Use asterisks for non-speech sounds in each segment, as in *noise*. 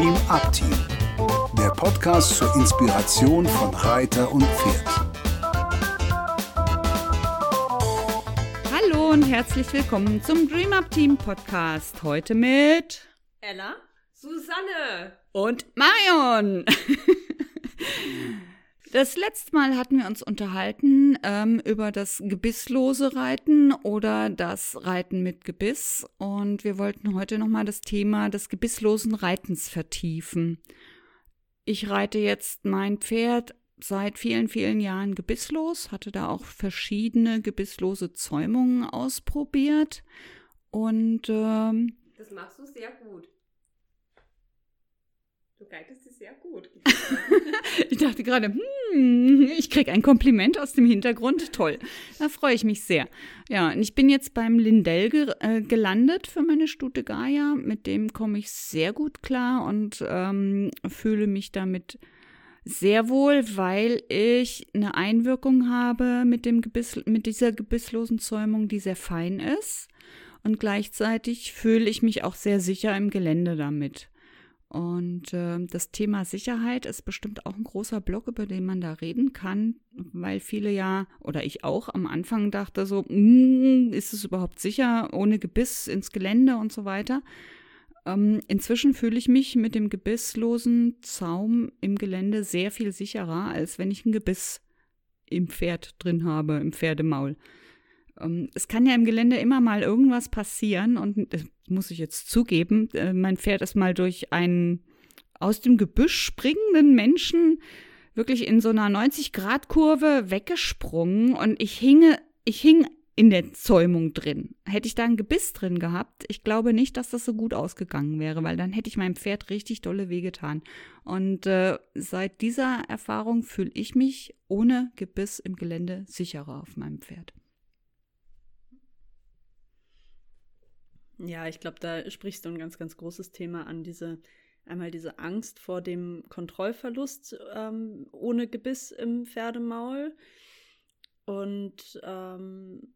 Dream Up Team, der Podcast zur Inspiration von Reiter und Pferd. Hallo und herzlich willkommen zum Dream Up Team Podcast. Heute mit Ella, Susanne und Marion. *laughs* Das letzte Mal hatten wir uns unterhalten ähm, über das gebisslose Reiten oder das Reiten mit Gebiss und wir wollten heute nochmal das Thema des gebisslosen Reitens vertiefen. Ich reite jetzt mein Pferd seit vielen, vielen Jahren gebisslos, hatte da auch verschiedene gebisslose Zäumungen ausprobiert und ähm, das machst du sehr gut. Du geitest sie sehr gut. *laughs* ich dachte gerade, hm, ich kriege ein Kompliment aus dem Hintergrund. Toll. Da freue ich mich sehr. Ja, und ich bin jetzt beim Lindell ge äh, gelandet für meine Stute Gaia. Mit dem komme ich sehr gut klar und ähm, fühle mich damit sehr wohl, weil ich eine Einwirkung habe mit, dem Gebiss, mit dieser gebisslosen Zäumung, die sehr fein ist. Und gleichzeitig fühle ich mich auch sehr sicher im Gelände damit. Und äh, das Thema Sicherheit ist bestimmt auch ein großer Block, über den man da reden kann, weil viele ja, oder ich auch am Anfang dachte so, mm, ist es überhaupt sicher, ohne Gebiss ins Gelände und so weiter. Ähm, inzwischen fühle ich mich mit dem gebisslosen Zaum im Gelände sehr viel sicherer, als wenn ich ein Gebiss im Pferd drin habe, im Pferdemaul. Ähm, es kann ja im Gelände immer mal irgendwas passieren und das muss ich jetzt zugeben, äh, mein Pferd ist mal durch einen aus dem Gebüsch springenden Menschen wirklich in so einer 90-Grad-Kurve weggesprungen und ich hinge, ich hing in der Zäumung drin. Hätte ich da ein Gebiss drin gehabt, ich glaube nicht, dass das so gut ausgegangen wäre, weil dann hätte ich meinem Pferd richtig dolle wehgetan. Und äh, seit dieser Erfahrung fühle ich mich ohne Gebiss im Gelände sicherer auf meinem Pferd. Ja, ich glaube, da sprichst du ein ganz, ganz großes Thema an, diese einmal diese Angst vor dem Kontrollverlust ähm, ohne Gebiss im Pferdemaul und ähm,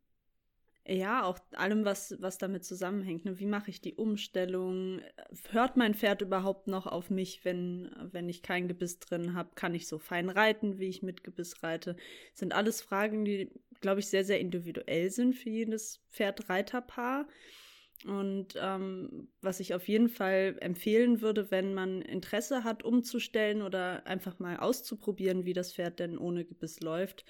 ja, auch allem, was, was damit zusammenhängt. Ne? Wie mache ich die Umstellung? Hört mein Pferd überhaupt noch auf mich, wenn, wenn ich kein Gebiss drin habe? Kann ich so fein reiten, wie ich mit Gebiss reite? Das sind alles Fragen, die, glaube ich, sehr, sehr individuell sind für jedes Pferd-Reiterpaar. Und ähm, was ich auf jeden Fall empfehlen würde, wenn man Interesse hat, umzustellen oder einfach mal auszuprobieren, wie das Pferd denn ohne Gebiss läuft,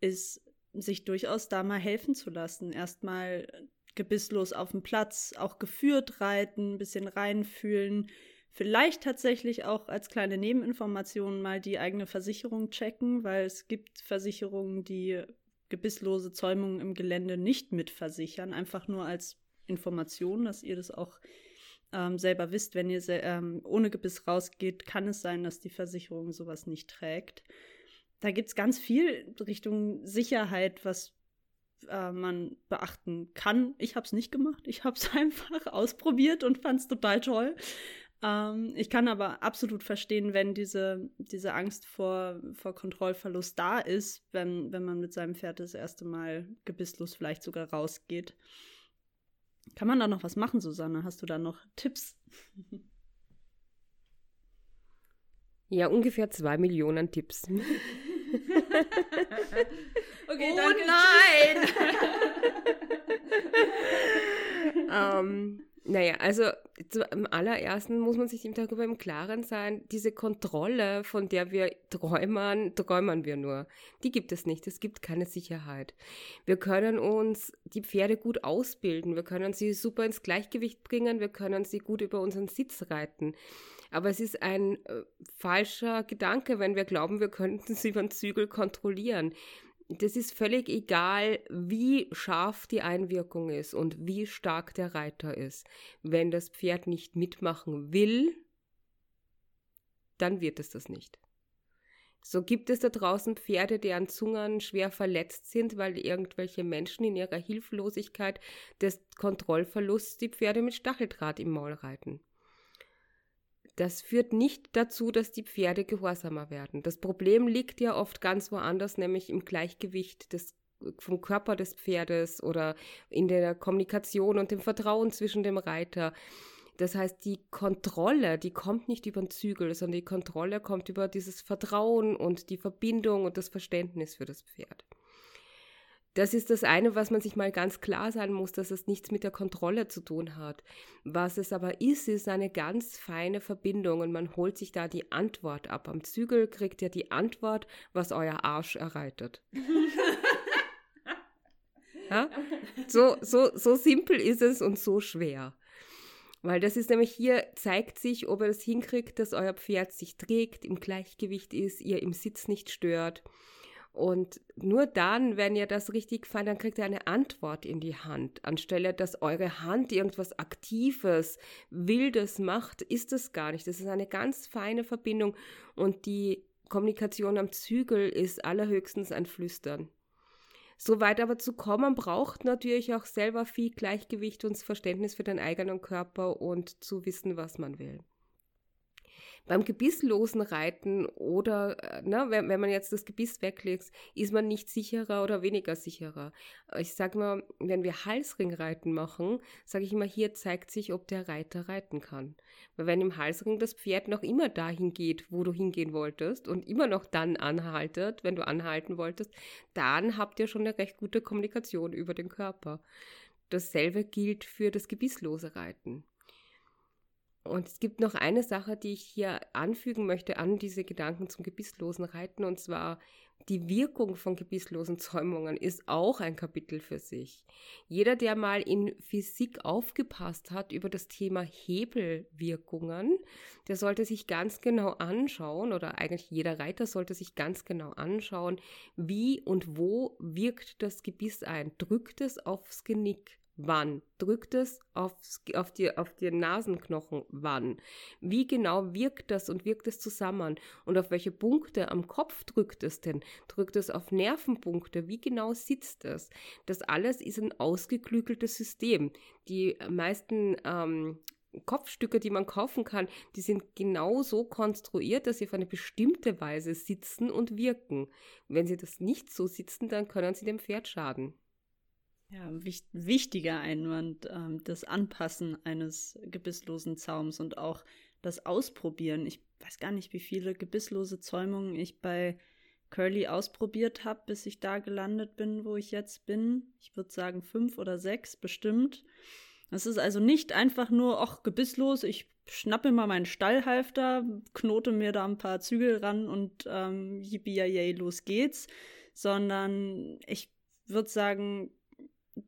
ist sich durchaus da mal helfen zu lassen. Erstmal gebisslos auf dem Platz, auch geführt reiten, ein bisschen reinfühlen. Vielleicht tatsächlich auch als kleine Nebeninformation mal die eigene Versicherung checken, weil es gibt Versicherungen, die gebisslose Zäumungen im Gelände nicht mitversichern, einfach nur als Informationen, dass ihr das auch ähm, selber wisst. Wenn ihr ähm, ohne Gebiss rausgeht, kann es sein, dass die Versicherung sowas nicht trägt. Da gibt es ganz viel Richtung Sicherheit, was äh, man beachten kann. Ich habe es nicht gemacht. Ich habe es *laughs* einfach ausprobiert und fand es total toll. Ähm, ich kann aber absolut verstehen, wenn diese, diese Angst vor, vor Kontrollverlust da ist, wenn, wenn man mit seinem Pferd das erste Mal gebisslos vielleicht sogar rausgeht. Kann man da noch was machen, Susanne? Hast du da noch Tipps? *laughs* Ja, ungefähr zwei Millionen Tipps. *laughs* okay, oh nein! *laughs* ähm, naja, also am allerersten muss man sich darüber im Klaren sein, diese Kontrolle, von der wir träumen, träumen wir nur. Die gibt es nicht. Es gibt keine Sicherheit. Wir können uns die Pferde gut ausbilden. Wir können sie super ins Gleichgewicht bringen. Wir können sie gut über unseren Sitz reiten. Aber es ist ein äh, falscher Gedanke, wenn wir glauben, wir könnten sie über den Zügel kontrollieren das ist völlig egal, wie scharf die Einwirkung ist und wie stark der Reiter ist. Wenn das Pferd nicht mitmachen will, dann wird es das nicht. So gibt es da draußen Pferde, deren Zungen schwer verletzt sind, weil irgendwelche Menschen in ihrer Hilflosigkeit des Kontrollverlusts die Pferde mit Stacheldraht im Maul reiten. Das führt nicht dazu, dass die Pferde gehorsamer werden. Das Problem liegt ja oft ganz woanders, nämlich im Gleichgewicht des vom Körper des Pferdes oder in der Kommunikation und dem Vertrauen zwischen dem Reiter. Das heißt, die Kontrolle, die kommt nicht über den Zügel, sondern die Kontrolle kommt über dieses Vertrauen und die Verbindung und das Verständnis für das Pferd. Das ist das eine, was man sich mal ganz klar sein muss, dass es nichts mit der Kontrolle zu tun hat. Was es aber ist, ist eine ganz feine Verbindung und man holt sich da die Antwort ab. Am Zügel kriegt ihr die Antwort, was euer Arsch erreitet. *laughs* ja? so, so, so simpel ist es und so schwer. Weil das ist nämlich hier, zeigt sich, ob ihr das hinkriegt, dass euer Pferd sich trägt, im Gleichgewicht ist, ihr im Sitz nicht stört und nur dann, wenn ihr das richtig fand, dann kriegt ihr eine Antwort in die Hand. Anstelle, dass eure Hand irgendwas Aktives, Wildes macht, ist es gar nicht. Das ist eine ganz feine Verbindung und die Kommunikation am Zügel ist allerhöchstens ein Flüstern. So weit aber zu kommen, braucht natürlich auch selber viel Gleichgewicht und Verständnis für den eigenen Körper und zu wissen, was man will. Beim gebisslosen Reiten oder äh, ne, wenn, wenn man jetzt das Gebiss weglegt, ist man nicht sicherer oder weniger sicherer. Ich sage mal, wenn wir Halsringreiten machen, sage ich immer, hier zeigt sich, ob der Reiter reiten kann. Weil wenn im Halsring das Pferd noch immer dahin geht, wo du hingehen wolltest und immer noch dann anhaltet, wenn du anhalten wolltest, dann habt ihr schon eine recht gute Kommunikation über den Körper. Dasselbe gilt für das gebisslose Reiten. Und es gibt noch eine Sache, die ich hier anfügen möchte an diese Gedanken zum gebisslosen Reiten, und zwar die Wirkung von gebisslosen Zäumungen ist auch ein Kapitel für sich. Jeder, der mal in Physik aufgepasst hat über das Thema Hebelwirkungen, der sollte sich ganz genau anschauen, oder eigentlich jeder Reiter sollte sich ganz genau anschauen, wie und wo wirkt das Gebiss ein. Drückt es aufs Genick? Wann? Drückt es aufs, auf, die, auf die Nasenknochen? Wann? Wie genau wirkt das und wirkt es zusammen? Und auf welche Punkte am Kopf drückt es denn? Drückt es auf Nervenpunkte? Wie genau sitzt es? Das alles ist ein ausgeklügeltes System. Die meisten ähm, Kopfstücke, die man kaufen kann, die sind genau so konstruiert, dass sie auf eine bestimmte Weise sitzen und wirken. Wenn sie das nicht so sitzen, dann können sie dem Pferd schaden. Ja, wich wichtiger Einwand, ähm, das Anpassen eines gebisslosen Zaums und auch das Ausprobieren. Ich weiß gar nicht, wie viele gebisslose Zäumungen ich bei Curly ausprobiert habe, bis ich da gelandet bin, wo ich jetzt bin. Ich würde sagen fünf oder sechs bestimmt. Es ist also nicht einfach nur, ach, gebisslos, ich schnappe mal meinen Stallhalfter, knote mir da ein paar Zügel ran und ähm, yippie los geht's, sondern ich würde sagen,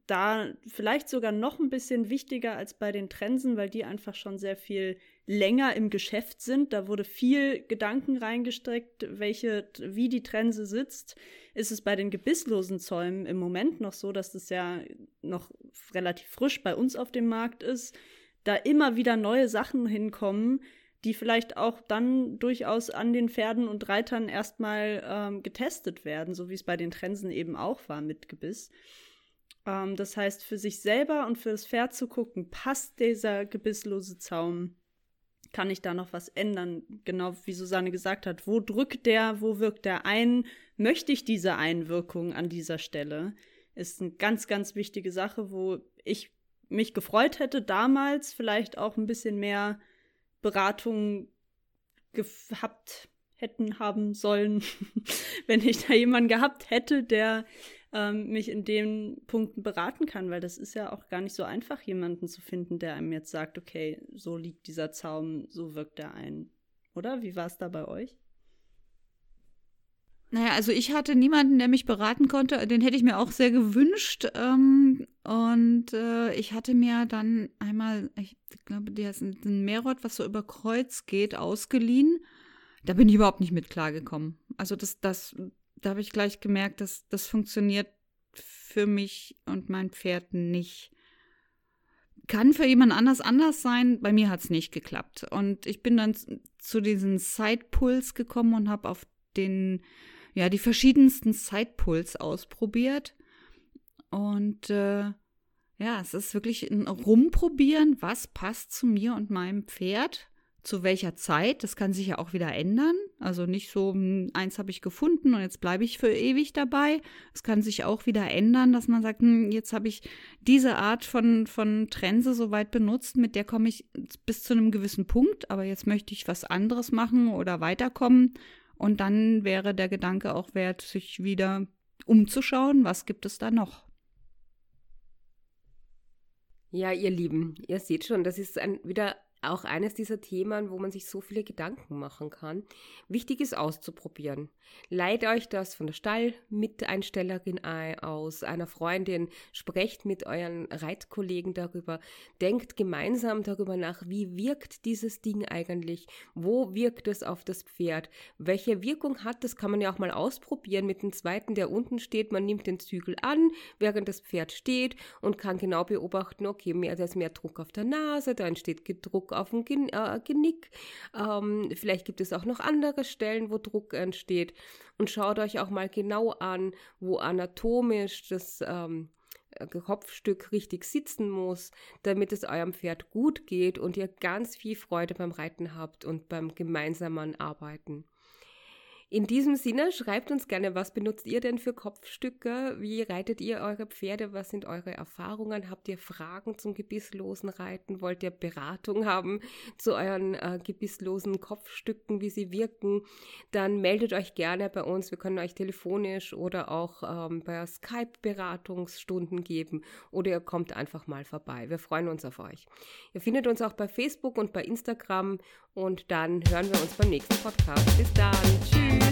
da vielleicht sogar noch ein bisschen wichtiger als bei den Trensen, weil die einfach schon sehr viel länger im Geschäft sind. Da wurde viel Gedanken reingesteckt, welche, wie die Trense sitzt. Ist es bei den gebisslosen Zäumen im Moment noch so, dass es ja noch relativ frisch bei uns auf dem Markt ist, da immer wieder neue Sachen hinkommen, die vielleicht auch dann durchaus an den Pferden und Reitern erstmal ähm, getestet werden, so wie es bei den Trensen eben auch war mit Gebiss. Ähm, das heißt, für sich selber und für das Pferd zu gucken, passt dieser gebisslose Zaum? Kann ich da noch was ändern? Genau wie Susanne gesagt hat, wo drückt der, wo wirkt der ein? Möchte ich diese Einwirkung an dieser Stelle? Ist eine ganz, ganz wichtige Sache, wo ich mich gefreut hätte, damals vielleicht auch ein bisschen mehr Beratung gehabt hätten haben sollen, *laughs* wenn ich da jemanden gehabt hätte, der ähm, mich in den Punkten beraten kann, weil das ist ja auch gar nicht so einfach, jemanden zu finden, der einem jetzt sagt, okay, so liegt dieser Zaum, so wirkt er ein. Oder? Wie war es da bei euch? Naja, also ich hatte niemanden, der mich beraten konnte. Den hätte ich mir auch sehr gewünscht. Ähm, und äh, ich hatte mir dann einmal, ich glaube, der ist ein Meerrott, was so über Kreuz geht, ausgeliehen. Da bin ich überhaupt nicht mit klargekommen. Also das, das da habe ich gleich gemerkt, dass das funktioniert für mich und mein Pferd nicht. Kann für jemand anders anders sein. Bei mir hat es nicht geklappt. Und ich bin dann zu diesem Sidepuls gekommen und habe auf den, ja, die verschiedensten Sidepuls ausprobiert. Und äh, ja, es ist wirklich ein Rumprobieren, was passt zu mir und meinem Pferd, zu welcher Zeit. Das kann sich ja auch wieder ändern. Also nicht so, hm, eins habe ich gefunden und jetzt bleibe ich für ewig dabei. Es kann sich auch wieder ändern, dass man sagt, hm, jetzt habe ich diese Art von, von Trense soweit benutzt, mit der komme ich bis zu einem gewissen Punkt, aber jetzt möchte ich was anderes machen oder weiterkommen. Und dann wäre der Gedanke auch wert, sich wieder umzuschauen, was gibt es da noch. Ja, ihr Lieben, ihr seht schon, das ist ein, wieder auch eines dieser Themen, wo man sich so viele Gedanken machen kann. Wichtig ist auszuprobieren. Leiht euch das von der Stallmiteinstellerin aus, einer Freundin, sprecht mit euren Reitkollegen darüber, denkt gemeinsam darüber nach, wie wirkt dieses Ding eigentlich, wo wirkt es auf das Pferd, welche Wirkung hat das, kann man ja auch mal ausprobieren mit dem zweiten, der unten steht, man nimmt den Zügel an, während das Pferd steht und kann genau beobachten, okay, mehr, da ist mehr Druck auf der Nase, da entsteht Druck auf dem äh, Genick, ähm, vielleicht gibt es auch noch andere Stellen, wo Druck entsteht und schaut euch auch mal genau an, wo anatomisch das ähm, äh, Kopfstück richtig sitzen muss, damit es eurem Pferd gut geht und ihr ganz viel Freude beim Reiten habt und beim gemeinsamen Arbeiten. In diesem Sinne, schreibt uns gerne, was benutzt ihr denn für Kopfstücke? Wie reitet ihr eure Pferde? Was sind eure Erfahrungen? Habt ihr Fragen zum gebisslosen Reiten? Wollt ihr Beratung haben zu euren äh, gebisslosen Kopfstücken, wie sie wirken? Dann meldet euch gerne bei uns. Wir können euch telefonisch oder auch ähm, bei Skype Beratungsstunden geben oder ihr kommt einfach mal vorbei. Wir freuen uns auf euch. Ihr findet uns auch bei Facebook und bei Instagram und dann hören wir uns beim nächsten Podcast. Bis dann. Tschüss.